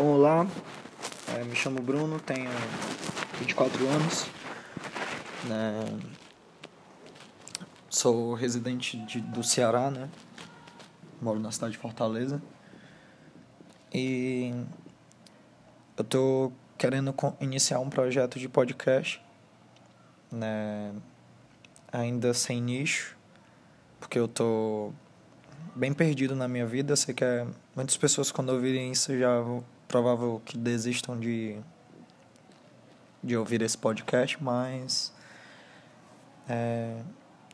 Bom, olá, é, me chamo Bruno, tenho 24 anos, né? sou residente de, do Ceará, né? moro na cidade de Fortaleza e eu tô querendo iniciar um projeto de podcast, né? ainda sem nicho, porque eu tô bem perdido na minha vida. Sei que é, muitas pessoas, quando ouvirem isso, já provável que desistam de, de ouvir esse podcast, mas é,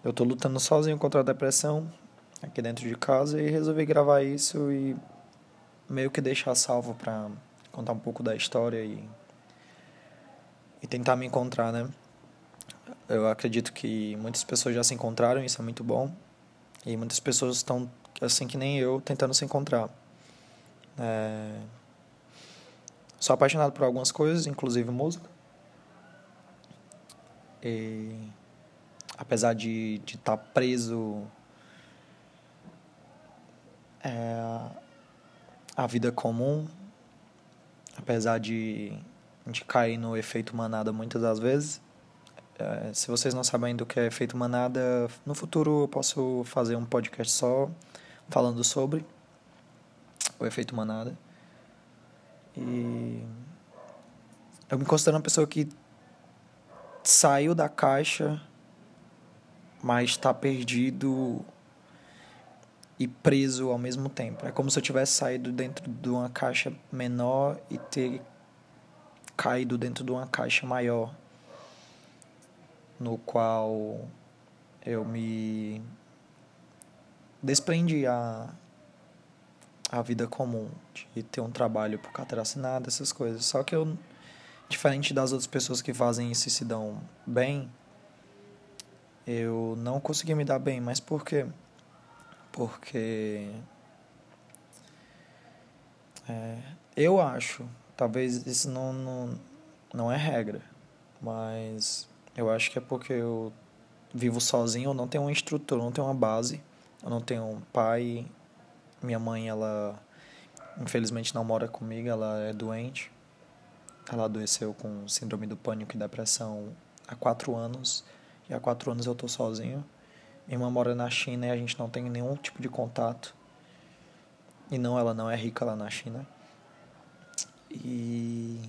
eu tô lutando sozinho contra a depressão aqui dentro de casa e resolvi gravar isso e meio que deixar salvo para contar um pouco da história e, e tentar me encontrar, né? Eu acredito que muitas pessoas já se encontraram, isso é muito bom. E muitas pessoas estão assim que nem eu, tentando se encontrar. É... Sou apaixonado por algumas coisas, inclusive música. E apesar de estar tá preso é, à vida comum, apesar de, de cair no efeito manada muitas das vezes, é, se vocês não sabem do que é efeito manada, no futuro eu posso fazer um podcast só falando sobre o efeito manada. E eu me considero uma pessoa que saiu da caixa, mas está perdido e preso ao mesmo tempo. É como se eu tivesse saído dentro de uma caixa menor e ter caído dentro de uma caixa maior, no qual eu me desprendi a, a vida comum, de ter um trabalho por carteira assinada, essas coisas. Só que eu, diferente das outras pessoas que fazem isso e se dão bem, eu não consegui me dar bem. Mas por quê? Porque. É, eu acho, talvez isso não, não, não é regra, mas eu acho que é porque eu vivo sozinho, eu não tenho uma estrutura, não tenho uma base eu não tenho um pai. Minha mãe, ela infelizmente não mora comigo, ela é doente. Ela adoeceu com síndrome do pânico e depressão há quatro anos. E há quatro anos eu estou sozinho. Minha irmã mora na China e a gente não tem nenhum tipo de contato. E não, ela não é rica lá na China. E.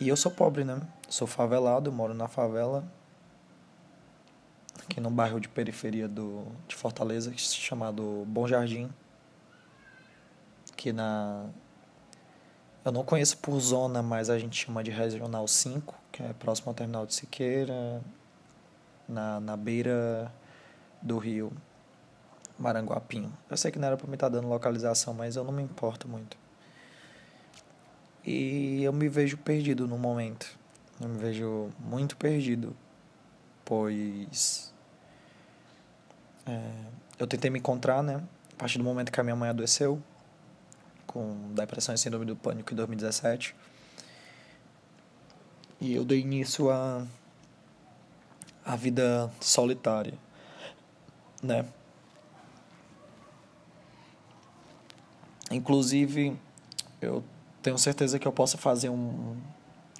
E eu sou pobre, né? Sou favelado, moro na favela aqui no bairro de periferia do, de Fortaleza, chamado Bom Jardim. Que na. Eu não conheço por zona, mas a gente chama de Regional 5, que é próximo ao terminal de Siqueira, na, na beira do rio Maranguapinho. Eu sei que não era para me estar tá dando localização, mas eu não me importo muito. E eu me vejo perdido no momento. Eu me vejo muito perdido, pois é, eu tentei me encontrar, né? A partir do momento que a minha mãe adoeceu, com depressão e síndrome do pânico em 2017. E eu dei início a a vida solitária, né? Inclusive, eu tenho certeza que eu posso fazer um,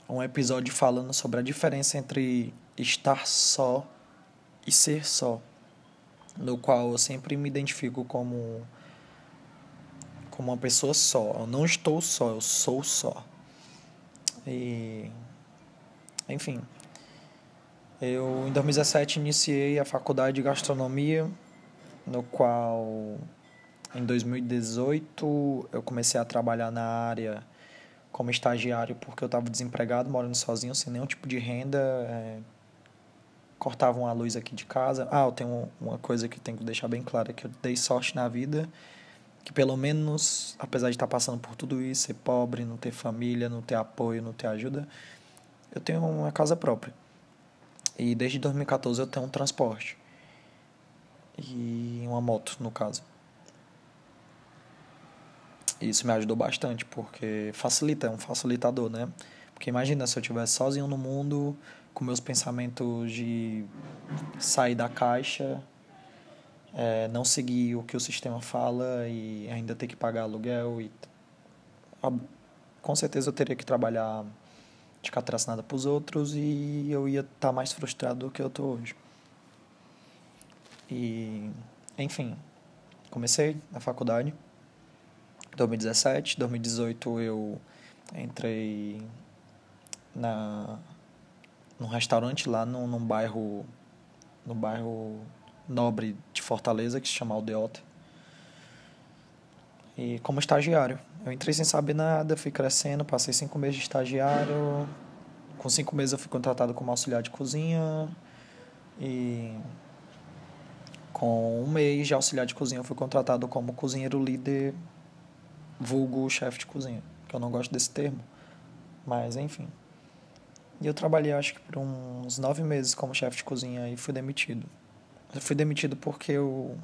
um episódio falando sobre a diferença entre estar só e ser só no qual eu sempre me identifico como como uma pessoa só. Eu não estou só, eu sou só. E enfim, eu em 2017 iniciei a faculdade de gastronomia, no qual em 2018 eu comecei a trabalhar na área como estagiário porque eu estava desempregado, morando sozinho, sem nenhum tipo de renda, é, cortavam a luz aqui de casa. Ah, eu tenho uma coisa que tenho que deixar bem clara, que eu dei sorte na vida, que pelo menos, apesar de estar passando por tudo isso, ser pobre, não ter família, não ter apoio, não ter ajuda, eu tenho uma casa própria. E desde 2014 eu tenho um transporte. E uma moto, no caso. Isso me ajudou bastante, porque facilita, é um facilitador, né? Porque imagina se eu estivesse sozinho no mundo, com meus pensamentos de sair da caixa é, não seguir o que o sistema fala e ainda ter que pagar aluguel e com certeza eu teria que trabalhar de carteira assinada para os outros e eu ia estar tá mais frustrado do que eu estou hoje. E, enfim, comecei na faculdade. 2017, 2018 eu entrei na num restaurante lá no, num bairro no bairro nobre de Fortaleza que se chama Aldeota. E como estagiário. Eu entrei sem saber nada, fui crescendo, passei cinco meses de estagiário. Com cinco meses eu fui contratado como auxiliar de cozinha. E com um mês de auxiliar de cozinha eu fui contratado como cozinheiro líder, vulgo chefe de cozinha. Que eu não gosto desse termo. Mas enfim. E eu trabalhei acho que por uns nove meses como chefe de cozinha e fui demitido. Eu fui demitido porque eu,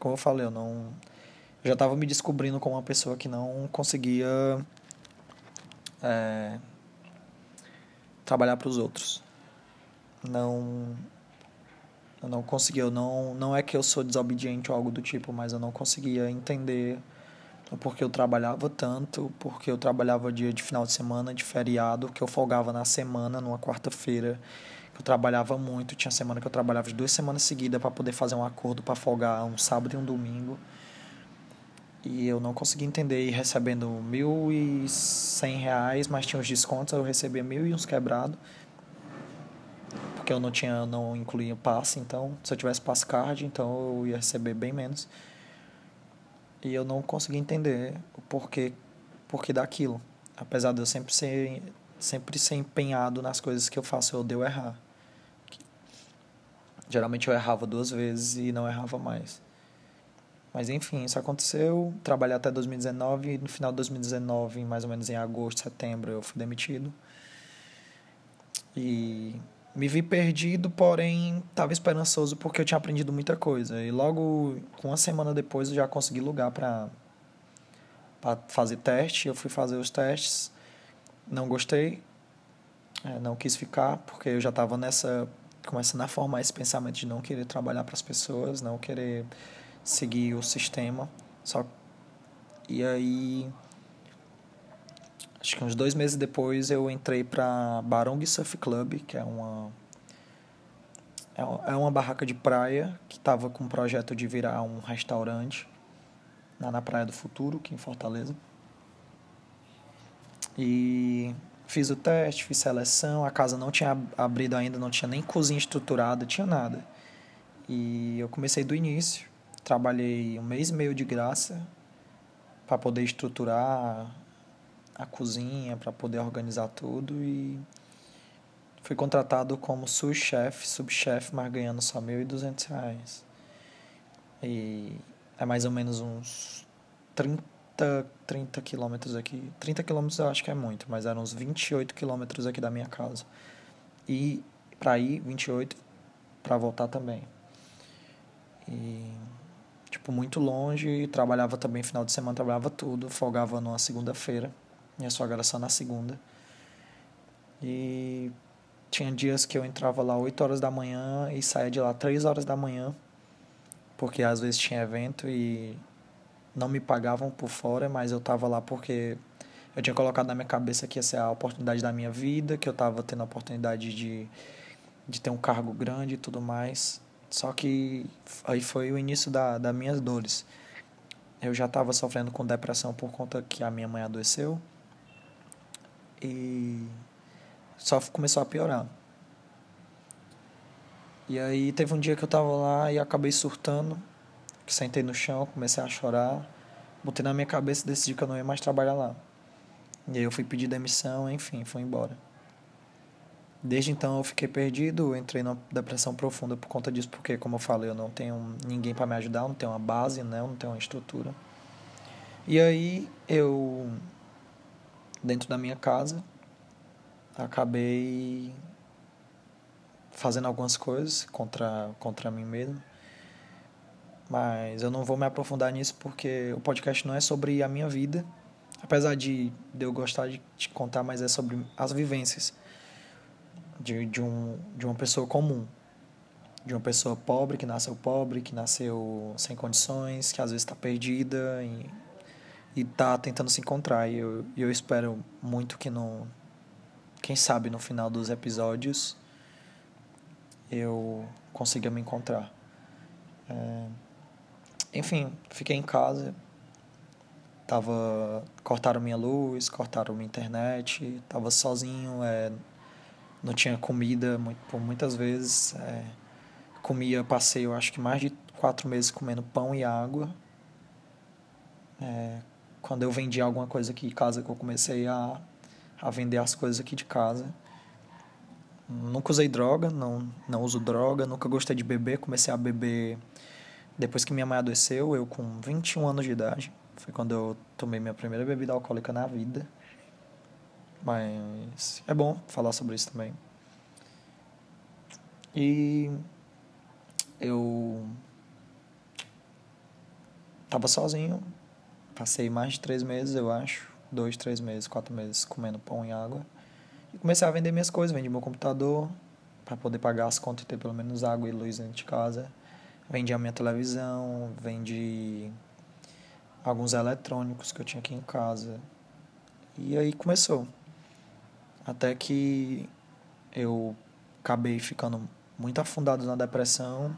como eu falei, eu não eu já estava me descobrindo como uma pessoa que não conseguia é, trabalhar para os outros. Não eu não conseguia, eu não não é que eu sou desobediente ou algo do tipo, mas eu não conseguia entender porque eu trabalhava tanto, porque eu trabalhava dia de final de semana, de feriado, que eu folgava na semana, numa quarta-feira, eu trabalhava muito, tinha semana que eu trabalhava de duas semanas seguidas para poder fazer um acordo para folgar um sábado e um domingo. E eu não conseguia entender, e recebendo mil e cem reais, mas tinha os descontos, eu recebia mil e uns quebrado porque eu não tinha, não incluía passe, então se eu tivesse passe card, então eu ia receber bem menos. E eu não conseguia entender o porquê, porquê daquilo. Apesar de eu sempre ser, sempre ser empenhado nas coisas que eu faço, eu deu errar. Geralmente eu errava duas vezes e não errava mais. Mas enfim, isso aconteceu. Trabalhei até 2019 e no final de 2019, mais ou menos em agosto, setembro, eu fui demitido. E me vi perdido, porém estava esperançoso porque eu tinha aprendido muita coisa. E logo, uma semana depois, eu já consegui lugar para fazer teste. Eu fui fazer os testes, não gostei, é, não quis ficar, porque eu já estava nessa. começando a formar esse pensamento de não querer trabalhar para as pessoas, não querer seguir o sistema. Só E aí. Acho que uns dois meses depois eu entrei para Barong Surf Club, que é uma é uma barraca de praia que estava com um projeto de virar um restaurante lá na Praia do Futuro, aqui em Fortaleza. E fiz o teste, fiz seleção, a casa não tinha abrido ainda, não tinha nem cozinha estruturada, tinha nada. E eu comecei do início, trabalhei um mês e meio de graça para poder estruturar a cozinha, para poder organizar tudo e fui contratado como sous-chefe, subchefe, mas ganhando só R$ 1.200. E é mais ou menos uns 30, 30 quilômetros aqui. 30 quilômetros eu acho que é muito, mas eram uns 28 quilômetros aqui da minha casa. E para ir, 28, para voltar também. E tipo, muito longe, trabalhava também final de semana, trabalhava tudo, folgava numa segunda-feira. Minha sogra só na segunda. E tinha dias que eu entrava lá 8 horas da manhã e saía de lá 3 horas da manhã, porque às vezes tinha evento e não me pagavam por fora, mas eu estava lá porque eu tinha colocado na minha cabeça que ia ser a oportunidade da minha vida, que eu estava tendo a oportunidade de, de ter um cargo grande e tudo mais. Só que aí foi o início da, das minhas dores. Eu já estava sofrendo com depressão por conta que a minha mãe adoeceu. E só começou a piorar. E aí teve um dia que eu tava lá e acabei surtando, sentei no chão, comecei a chorar, botei na minha cabeça e decidi que eu não ia mais trabalhar lá. E aí eu fui pedir demissão, enfim, fui embora. Desde então eu fiquei perdido, entrei numa depressão profunda por conta disso, porque, como eu falei, eu não tenho ninguém para me ajudar, não tenho uma base, né? Não tenho uma estrutura. E aí eu, dentro da minha casa, acabei fazendo algumas coisas contra, contra mim mesmo. Mas eu não vou me aprofundar nisso porque o podcast não é sobre a minha vida. Apesar de, de eu gostar de te contar, mas é sobre as vivências de, de, um, de uma pessoa comum. de uma pessoa pobre, que nasceu pobre, que nasceu sem condições, que às vezes está perdida e tá tentando se encontrar. E eu, eu espero muito que no. Quem sabe no final dos episódios eu consiga me encontrar. É, enfim, fiquei em casa. Tava. Cortaram minha luz, cortaram minha internet, tava sozinho, é, não tinha comida muito, por muitas vezes. É, comia, passei eu acho que mais de quatro meses comendo pão e água. É, quando eu vendi alguma coisa aqui em casa, que eu comecei a, a vender as coisas aqui de casa. Nunca usei droga, não, não uso droga, nunca gostei de beber, comecei a beber depois que minha mãe adoeceu, eu com 21 anos de idade. Foi quando eu tomei minha primeira bebida alcoólica na vida. Mas é bom falar sobre isso também. E eu tava sozinho, passei mais de três meses, eu acho, dois, três meses, quatro meses comendo pão e água. E comecei a vender minhas coisas, vendi meu computador para poder pagar as contas e ter pelo menos água e luz dentro de casa. Vendi a minha televisão, vendi alguns eletrônicos que eu tinha aqui em casa. E aí começou. Até que eu acabei ficando muito afundado na depressão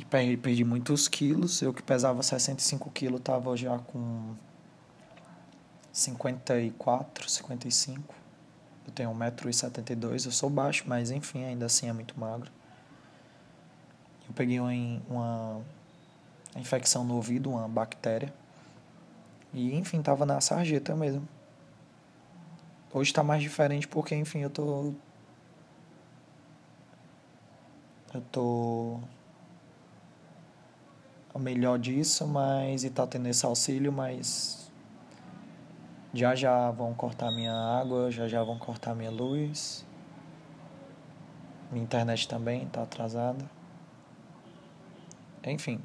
e perdi muitos quilos. Eu que pesava 65 quilos estava já com 54, 55. Eu tenho 1,72m, eu sou baixo, mas enfim, ainda assim é muito magro. Eu peguei uma, infecção no ouvido, uma bactéria. E enfim, tava na sarjeta mesmo. Hoje está mais diferente porque, enfim, eu tô. Eu tô melhor disso, mas e tá tendo esse auxílio, mas já já vão cortar minha água, já já vão cortar minha luz. Minha internet também tá atrasada. Enfim.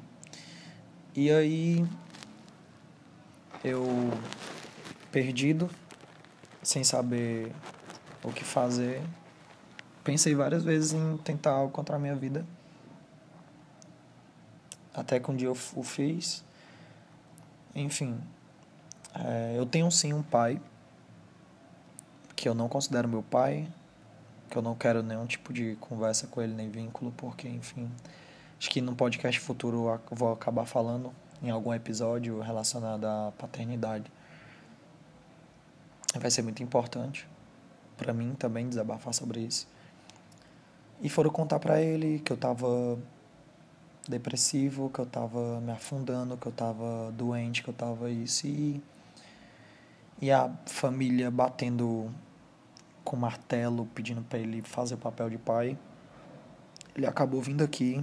E aí eu perdido, sem saber o que fazer, pensei várias vezes em tentar algo contra a minha vida até que um dia eu o fiz. Enfim, é, eu tenho sim um pai, que eu não considero meu pai, que eu não quero nenhum tipo de conversa com ele, nem vínculo, porque, enfim, acho que no podcast futuro eu vou acabar falando em algum episódio relacionado à paternidade. Vai ser muito importante para mim também desabafar sobre isso. E foram contar para ele que eu tava depressivo, que eu tava me afundando, que eu tava doente, que eu tava isso e e a família batendo com martelo, pedindo para ele fazer o papel de pai. Ele acabou vindo aqui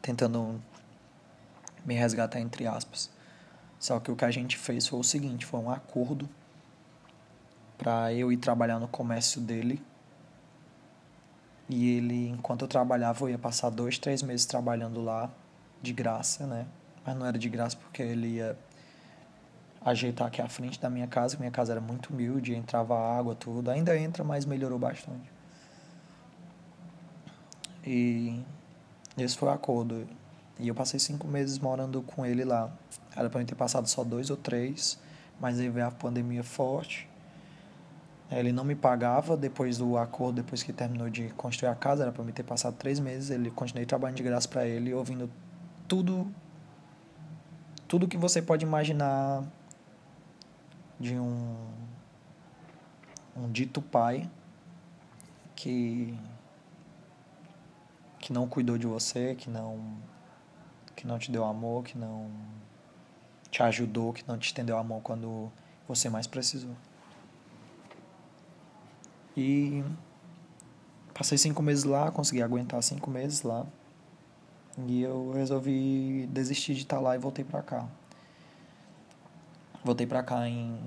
tentando me resgatar entre aspas. Só que o que a gente fez foi o seguinte, foi um acordo para eu ir trabalhar no comércio dele e ele, enquanto eu trabalhava, eu ia passar dois, três meses trabalhando lá, de graça, né? Mas não era de graça porque ele ia ajeitar aqui a frente da minha casa. Minha casa era muito humilde, entrava água, tudo. Ainda entra, mas melhorou bastante. E esse foi o acordo. E eu passei cinco meses morando com ele lá. Era para eu ter passado só dois ou três, mas aí veio a pandemia forte. Ele não me pagava depois do acordo, depois que terminou de construir a casa, era para me ter passado três meses. Ele continuei trabalhando de graça para ele, ouvindo tudo, tudo que você pode imaginar de um um dito pai que que não cuidou de você, que não que não te deu amor, que não te ajudou, que não te estendeu a mão quando você mais precisou. E passei cinco meses lá, consegui aguentar cinco meses lá. E eu resolvi desistir de estar lá e voltei pra cá. Voltei pra cá em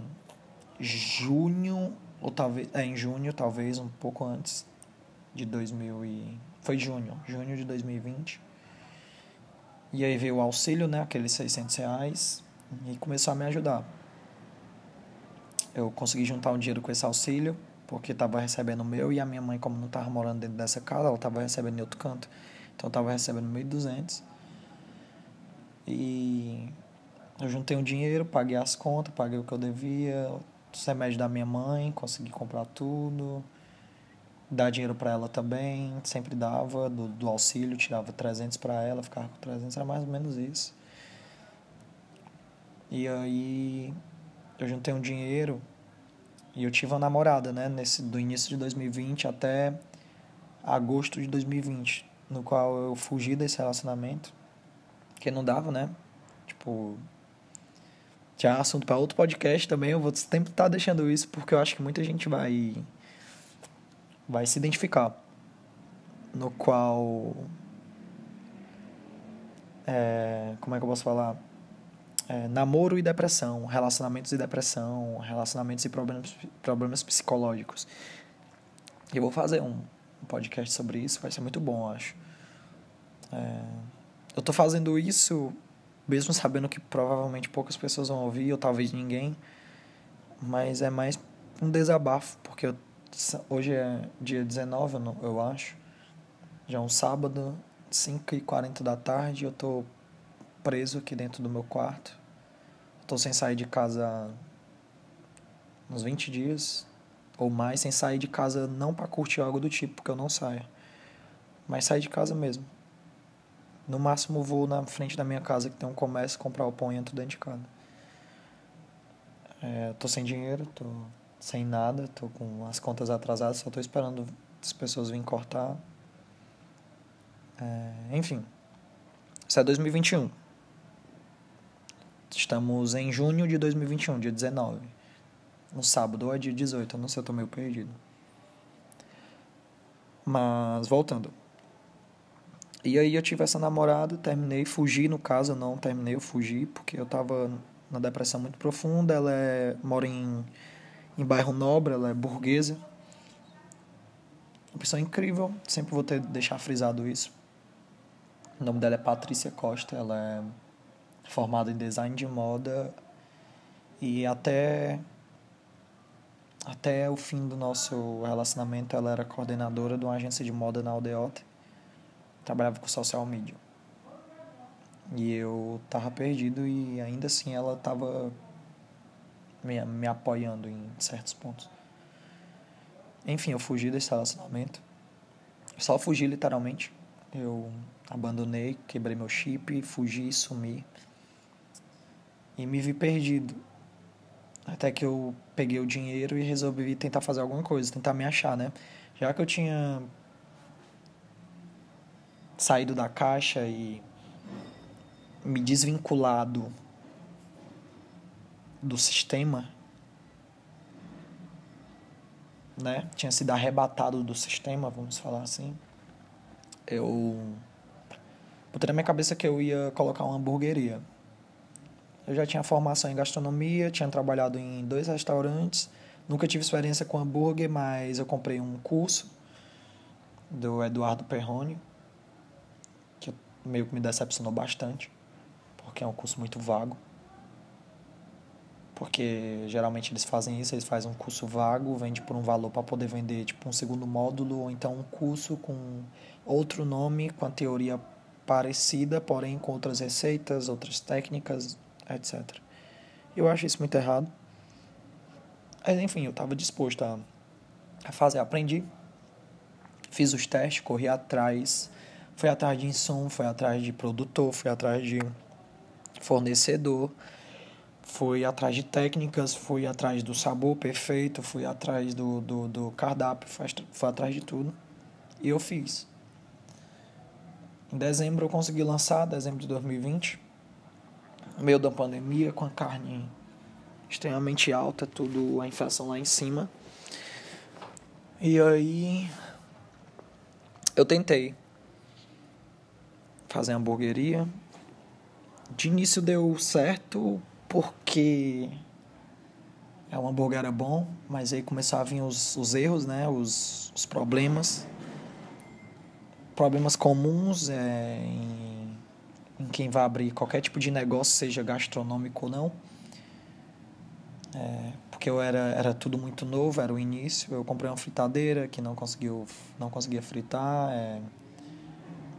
junho, ou talvez. É, em junho, talvez, um pouco antes de 2000 e. Foi junho, junho de 2020. E aí veio o auxílio, né? Aqueles 600 reais. E começou a me ajudar. Eu consegui juntar um dinheiro com esse auxílio porque estava recebendo o meu e a minha mãe, como não estava morando dentro dessa casa, ela estava recebendo em outro canto. Então estava recebendo 1.200. E eu juntei um dinheiro, paguei as contas, paguei o que eu devia, os remédios da minha mãe, consegui comprar tudo, dar dinheiro para ela também, sempre dava do, do auxílio, tirava 300 para ela, ficava com 300, era mais ou menos isso. E aí eu juntei um dinheiro e eu tive uma namorada, né, nesse do início de 2020 até agosto de 2020, no qual eu fugi desse relacionamento, que não dava, né? Tipo, já assunto para outro podcast também, eu vou sempre estar tá deixando isso porque eu acho que muita gente vai vai se identificar no qual é, como é que eu posso falar é, namoro e depressão relacionamentos e depressão relacionamentos e problemas problemas psicológicos. Eu vou fazer um, podcast sobre isso vai ser muito bom eu acho. É, eu tô fazendo isso mesmo sabendo que provavelmente poucas pessoas vão ouvir, ou talvez ninguém, mas é mais um desabafo, porque eu, hoje é dia 19, eu acho, já é um sábado, 5h40 da tarde, eu tô preso aqui dentro do meu quarto, tô sem sair de casa uns 20 dias, ou mais, sem sair de casa não para curtir algo do tipo, porque eu não saio, mas sair de casa mesmo. No máximo vou na frente da minha casa que tem um comércio comprar o pão e entro dentro de casa. É, tô sem dinheiro, tô sem nada, tô com as contas atrasadas, só tô esperando as pessoas virem cortar. É, enfim, isso é 2021. Estamos em junho de 2021, dia 19. No sábado ou é dia 18, eu não sei, eu tô meio perdido. Mas, voltando. E aí eu tive essa namorada, terminei, fugi no caso, não terminei, eu fugi, porque eu tava na depressão muito profunda, ela é, mora em, em bairro nobre, ela é burguesa. Uma pessoa incrível, sempre vou ter deixar frisado isso. O nome dela é Patrícia Costa, ela é formada em design de moda e até até o fim do nosso relacionamento ela era coordenadora de uma agência de moda na Aldeota trabalhava com social media. E eu tava perdido e ainda assim ela tava me, me apoiando em certos pontos. Enfim, eu fugi desse relacionamento. Só fugi literalmente. Eu abandonei, quebrei meu chip, fugi, sumi. E me vi perdido. Até que eu peguei o dinheiro e resolvi tentar fazer alguma coisa, tentar me achar, né? Já que eu tinha saído da caixa e me desvinculado do sistema, né? Tinha sido arrebatado do sistema, vamos falar assim. Eu botei na minha cabeça que eu ia colocar uma hamburgueria. Eu já tinha formação em gastronomia, tinha trabalhado em dois restaurantes, nunca tive experiência com hambúrguer, mas eu comprei um curso do Eduardo Perrone meio que me decepcionou bastante, porque é um curso muito vago. Porque geralmente eles fazem isso, eles fazem um curso vago, vende por um valor para poder vender tipo um segundo módulo, ou então um curso com outro nome, com a teoria parecida, porém com outras receitas, outras técnicas, etc. Eu acho isso muito errado. Mas enfim, eu estava disposto a, a fazer, aprendi, fiz os testes, corri atrás Fui atrás de insumo, fui atrás de produtor, fui atrás de fornecedor, fui atrás de técnicas, fui atrás do sabor perfeito, fui atrás do, do, do cardápio, fui, fui atrás de tudo. E eu fiz. Em dezembro eu consegui lançar, dezembro de 2020, no meio da pandemia, com a carne extremamente alta, tudo, a inflação lá em cima. E aí eu tentei fazer hamburgueria. De início deu certo porque é um hambúrguer era bom, mas aí começaram a vir os, os erros, né? Os, os problemas. Problemas comuns é, em, em quem vai abrir qualquer tipo de negócio, seja gastronômico ou não. É, porque eu era, era tudo muito novo, era o início. Eu comprei uma fritadeira que não, conseguiu, não conseguia fritar, é,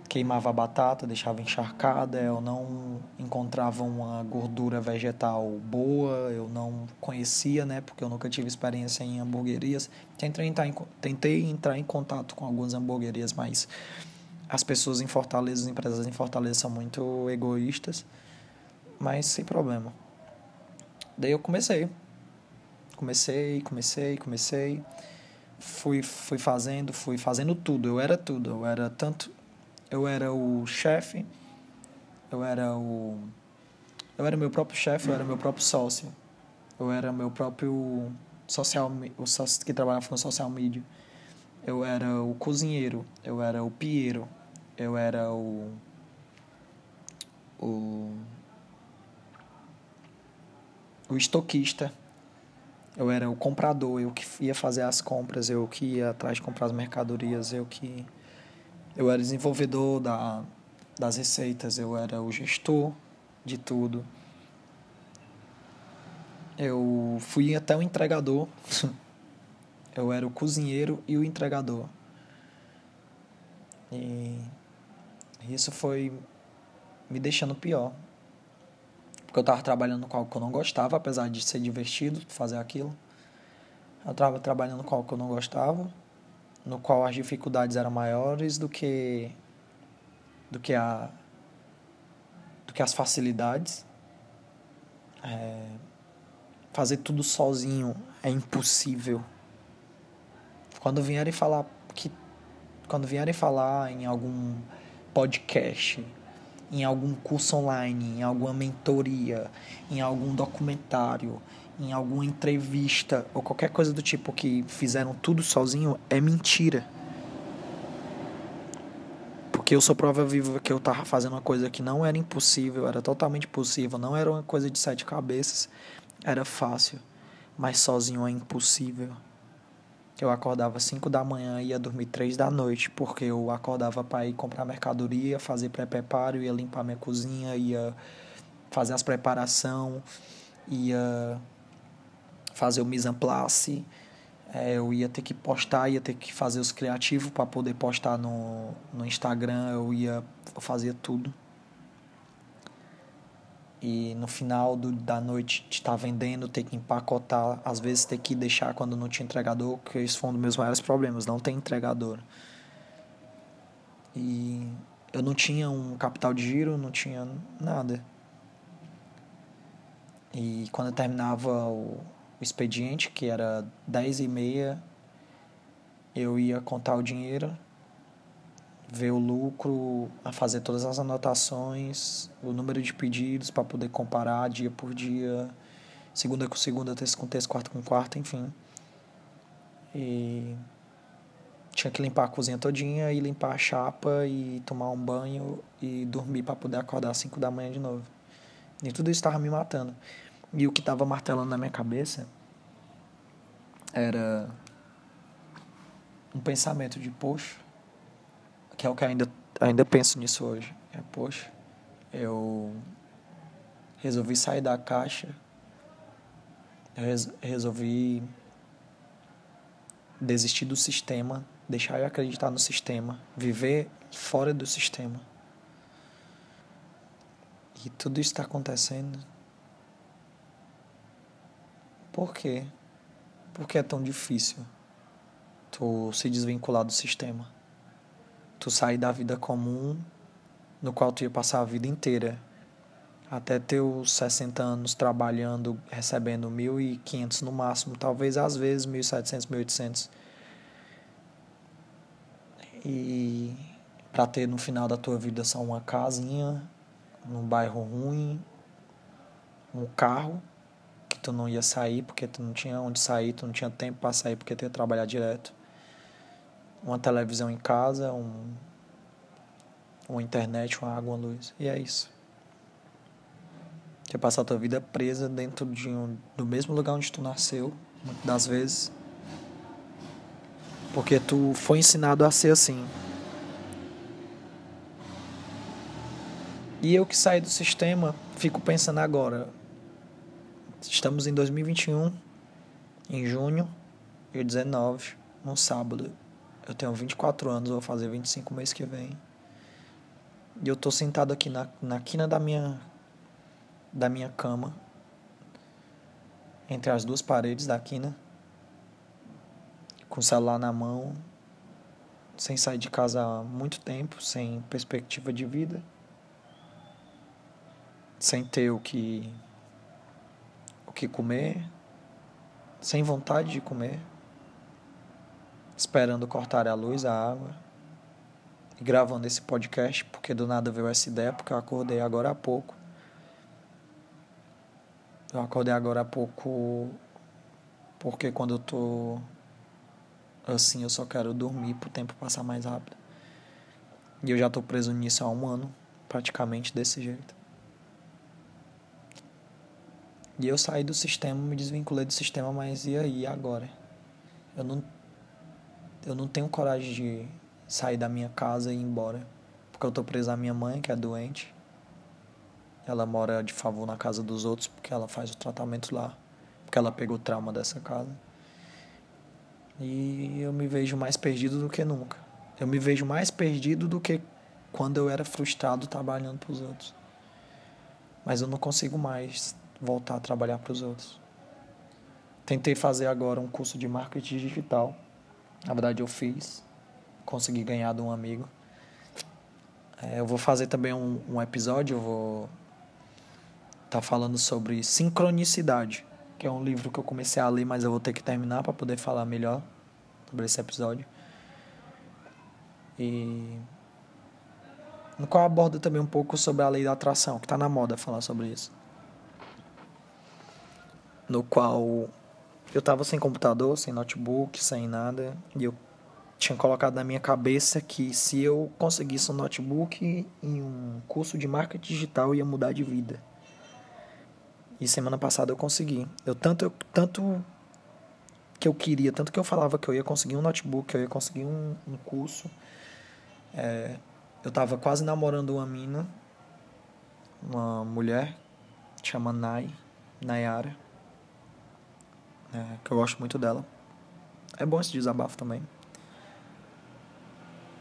queimava a batata, deixava encharcada, eu não encontrava uma gordura vegetal boa, eu não conhecia, né, porque eu nunca tive experiência em hamburguerias. Tentei entrar em, tentei entrar em contato com algumas hamburguerias, mas as pessoas em Fortaleza, as empresas em Fortaleza são muito egoístas, mas sem problema. Daí eu comecei. Comecei, comecei, comecei. Fui, fui fazendo, fui fazendo tudo. Eu era tudo. Eu era tanto. Eu era o chefe. Eu era o. Eu era meu próprio chefe, eu era meu próprio sócio. Eu era meu próprio social, o sócio que trabalhava com social media. Eu era o cozinheiro, eu era o Piero, eu era o o o estoquista. Eu era o comprador, eu que ia fazer as compras, eu que ia atrás de comprar as mercadorias, eu que eu era desenvolvedor da, das receitas, eu era o gestor de tudo. Eu fui até o entregador. eu era o cozinheiro e o entregador. E isso foi me deixando pior. Porque eu estava trabalhando com algo que eu não gostava, apesar de ser divertido fazer aquilo. Eu estava trabalhando com algo que eu não gostava, no qual as dificuldades eram maiores do que do que a do que as facilidades. É, fazer tudo sozinho é impossível. Quando vierem falar que quando vierem falar em algum podcast em algum curso online, em alguma mentoria, em algum documentário, em alguma entrevista ou qualquer coisa do tipo que fizeram tudo sozinho, é mentira. Porque eu sou prova viva que eu tava fazendo uma coisa que não era impossível, era totalmente possível, não era uma coisa de sete cabeças, era fácil, mas sozinho é impossível. Eu acordava 5 da manhã e ia dormir 3 da noite, porque eu acordava para ir comprar mercadoria, fazer pré-preparo, ia limpar minha cozinha, ia fazer as preparação, ia fazer o mise en place, é, eu ia ter que postar, ia ter que fazer os criativos para poder postar no, no Instagram, eu ia fazer tudo e no final do, da noite estar tá vendendo, ter que empacotar, às vezes ter que deixar quando não tinha entregador, que isso foi um dos meus maiores problemas, não tem entregador. E eu não tinha um capital de giro, não tinha nada. E quando eu terminava o, o expediente, que era 10 e meia, eu ia contar o dinheiro ver o lucro, a fazer todas as anotações, o número de pedidos para poder comparar dia por dia, segunda com segunda, terça com terça, quarta com quarta, enfim. E tinha que limpar a cozinha todinha e limpar a chapa e tomar um banho e dormir para poder acordar às 5 da manhã de novo. E tudo isso estava me matando. E o que estava martelando na minha cabeça era um pensamento de, poxa, que é o que ainda, ainda penso nisso hoje. É, poxa, eu resolvi sair da caixa, eu res, resolvi desistir do sistema, deixar de acreditar no sistema, viver fora do sistema. E tudo isso está acontecendo. Por quê? Por que é tão difícil tu se desvincular do sistema? Tu sair da vida comum no qual tu ia passar a vida inteira até teus 60 anos trabalhando, recebendo 1.500 no máximo, talvez às vezes 1.700, 1.800. E para ter no final da tua vida só uma casinha num bairro ruim, um carro que tu não ia sair porque tu não tinha onde sair, tu não tinha tempo para sair porque tu ia trabalhar direto uma televisão em casa, um, uma internet, uma água, uma luz. E é isso. Você passar a tua vida presa dentro de um, do mesmo lugar onde tu nasceu, muitas das vezes. Porque tu foi ensinado a ser assim. E eu que saí do sistema, fico pensando agora. Estamos em 2021, em junho, dia 19, num sábado. Eu tenho 24 anos, vou fazer 25 mês que vem. E eu tô sentado aqui na, na quina da minha da minha cama, entre as duas paredes da quina, com o celular na mão, sem sair de casa há muito tempo, sem perspectiva de vida, sem ter o que o que comer, sem vontade de comer, esperando cortar a luz, a água, e gravando esse podcast, porque do nada veio essa ideia, porque eu acordei agora há pouco. Eu acordei agora há pouco porque quando eu tô assim eu só quero dormir pro tempo passar mais rápido. E eu já tô preso nisso há um ano, praticamente desse jeito. E eu saí do sistema, me desvinculei do sistema, mas e aí agora? Eu não eu não tenho coragem de sair da minha casa e ir embora, porque eu tô preso à minha mãe, que é doente. Ela mora de favor na casa dos outros porque ela faz o tratamento lá, porque ela pegou trauma dessa casa. E eu me vejo mais perdido do que nunca. Eu me vejo mais perdido do que quando eu era frustrado trabalhando para os outros. Mas eu não consigo mais voltar a trabalhar para os outros. Tentei fazer agora um curso de marketing digital. Na verdade, eu fiz. Consegui ganhar de um amigo. É, eu vou fazer também um, um episódio. Eu vou estar tá falando sobre sincronicidade, que é um livro que eu comecei a ler, mas eu vou ter que terminar para poder falar melhor sobre esse episódio. E no qual aborda também um pouco sobre a lei da atração, que está na moda falar sobre isso no qual eu estava sem computador, sem notebook, sem nada, e eu tinha colocado na minha cabeça que se eu conseguisse um notebook em um curso de marketing digital ia mudar de vida. E semana passada eu consegui. Eu tanto eu, tanto que eu queria, tanto que eu falava que eu ia conseguir um notebook, que eu ia conseguir um, um curso. É, eu estava quase namorando uma mina, uma mulher, chama Nai, Nayara é, que eu gosto muito dela. É bom esse desabafo também.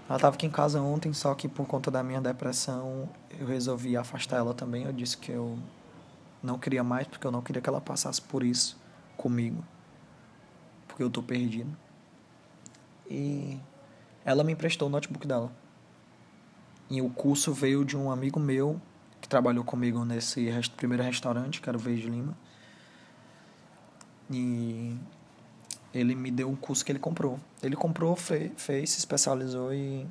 Ela estava aqui em casa ontem, só que por conta da minha depressão eu resolvi afastar ela também. Eu disse que eu não queria mais, porque eu não queria que ela passasse por isso comigo. Porque eu tô perdido. E ela me emprestou o notebook dela. E o curso veio de um amigo meu que trabalhou comigo nesse primeiro restaurante, que era o Veio Lima. E ele me deu um curso que ele comprou. Ele comprou, fez, fez, se especializou e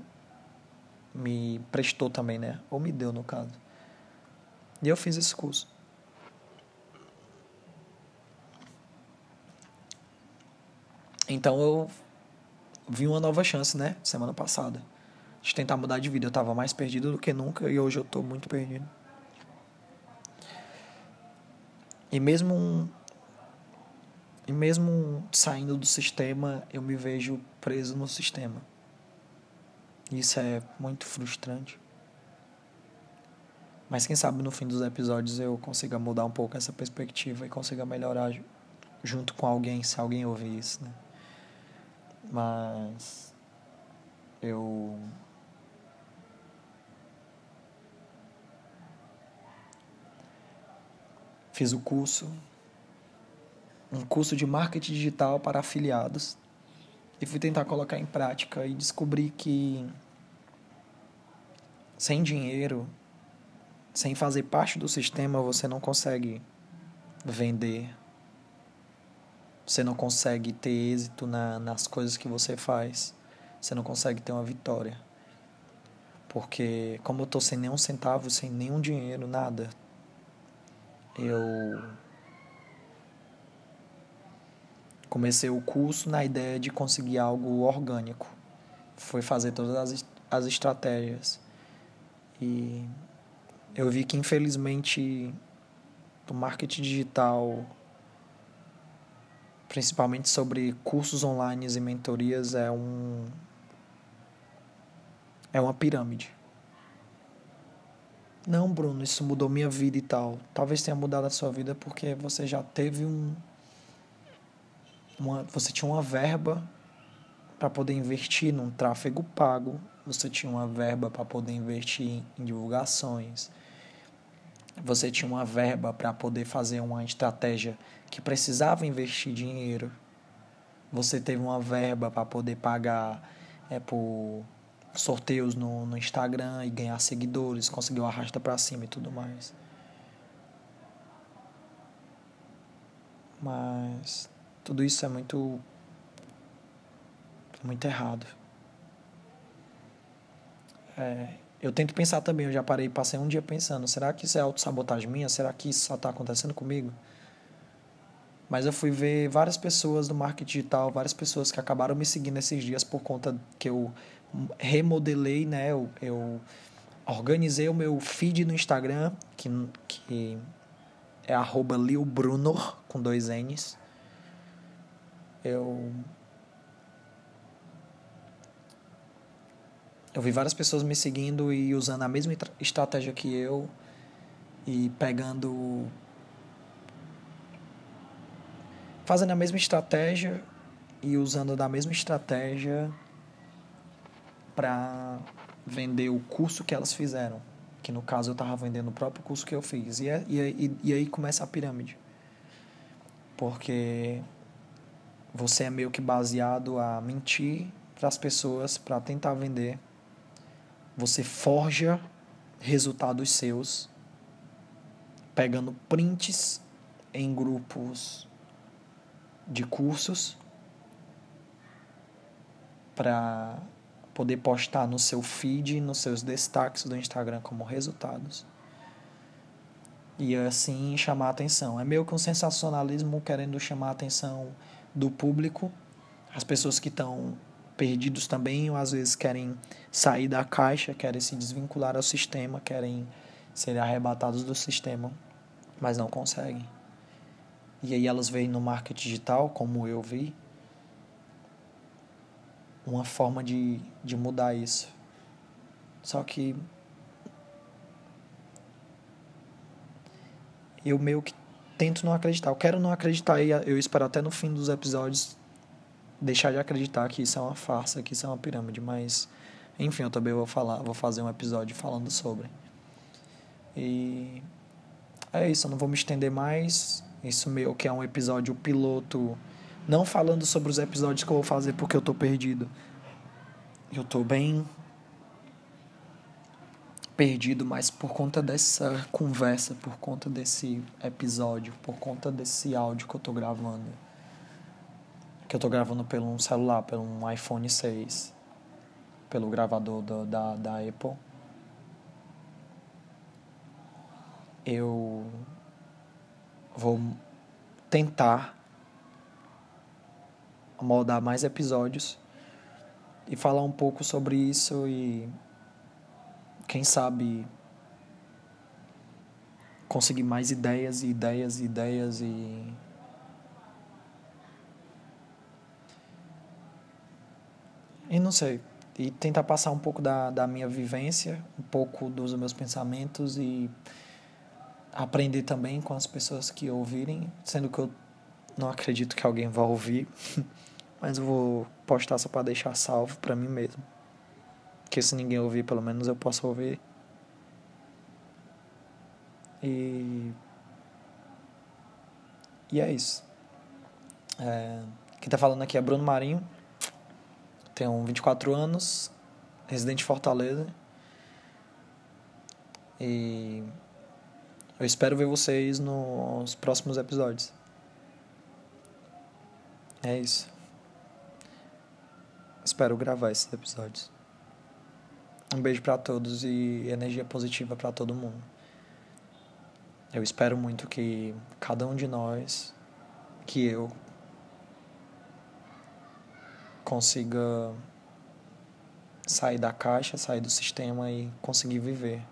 me prestou também, né? Ou me deu, no caso. E eu fiz esse curso. Então eu vi uma nova chance, né? Semana passada. De tentar mudar de vida. Eu tava mais perdido do que nunca e hoje eu tô muito perdido. E mesmo um, e mesmo saindo do sistema, eu me vejo preso no sistema. Isso é muito frustrante. Mas quem sabe no fim dos episódios eu consiga mudar um pouco essa perspectiva e consiga melhorar junto com alguém, se alguém ouvir isso, né? Mas eu fiz o curso um curso de marketing digital para afiliados e fui tentar colocar em prática e descobri que sem dinheiro, sem fazer parte do sistema, você não consegue vender. Você não consegue ter êxito na, nas coisas que você faz. Você não consegue ter uma vitória. Porque, como eu estou sem nenhum centavo, sem nenhum dinheiro, nada, eu comecei o curso na ideia de conseguir algo orgânico. Foi fazer todas as, as estratégias. E eu vi que, infelizmente, o marketing digital, principalmente sobre cursos online e mentorias, é um é uma pirâmide. não, Bruno, isso mudou minha vida e tal. Talvez tenha mudado a sua vida porque você já teve um. Uma, você tinha uma verba para poder investir num tráfego pago, você tinha uma verba para poder investir em divulgações, você tinha uma verba para poder fazer uma estratégia que precisava investir dinheiro, você teve uma verba para poder pagar é, por sorteios no, no Instagram e ganhar seguidores, conseguiu arrasta para cima e tudo mais. Mas tudo isso é muito muito errado. É, eu tento pensar também, eu já parei, passei um dia pensando, será que isso é autossabotagem minha? Será que isso só está acontecendo comigo? Mas eu fui ver várias pessoas do marketing digital, várias pessoas que acabaram me seguindo esses dias por conta que eu remodelei, né? Eu, eu organizei o meu feed no Instagram, que, que é arroba com dois N's. Eu eu vi várias pessoas me seguindo e usando a mesma estratégia que eu e pegando fazendo a mesma estratégia e usando da mesma estratégia para vender o curso que elas fizeram. Que no caso eu estava vendendo o próprio curso que eu fiz. E, é, e, e aí começa a pirâmide. Porque você é meio que baseado a mentir para as pessoas para tentar vender. Você forja resultados seus pegando prints em grupos de cursos para poder postar no seu feed, nos seus destaques do Instagram como resultados. E assim chamar atenção. É meio que um sensacionalismo querendo chamar atenção do público. As pessoas que estão perdidos também, ou às vezes querem sair da caixa, querem se desvincular ao sistema, querem ser arrebatados do sistema, mas não conseguem. E aí elas veem no marketing digital, como eu vi, uma forma de, de mudar isso. Só que eu meio que tento não acreditar. Eu quero não acreditar e eu espero até no fim dos episódios deixar de acreditar que isso é uma farsa, que isso é uma pirâmide, mas enfim, eu também vou falar, vou fazer um episódio falando sobre. E é isso, eu não vou me estender mais. Isso meio que é um episódio piloto, não falando sobre os episódios que eu vou fazer porque eu tô perdido. Eu tô bem perdido, mas por conta dessa conversa, por conta desse episódio, por conta desse áudio que eu tô gravando. Que eu tô gravando pelo um celular, pelo um iPhone 6, pelo gravador do, da, da Apple. Eu vou tentar moldar mais episódios e falar um pouco sobre isso e quem sabe conseguir mais ideias e ideias e ideias e e não sei e tentar passar um pouco da, da minha vivência um pouco dos meus pensamentos e aprender também com as pessoas que ouvirem, sendo que eu não acredito que alguém vá ouvir, mas eu vou postar só para deixar salvo para mim mesmo. Que se ninguém ouvir, pelo menos eu posso ouvir. E e é isso. É, quem tá falando aqui é Bruno Marinho. Tenho 24 anos, residente de Fortaleza. E eu espero ver vocês nos próximos episódios. É isso. Espero gravar esses episódios. Um beijo para todos e energia positiva para todo mundo. Eu espero muito que cada um de nós, que eu, consiga sair da caixa, sair do sistema e conseguir viver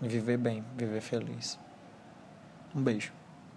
viver bem, viver feliz. Um beijo.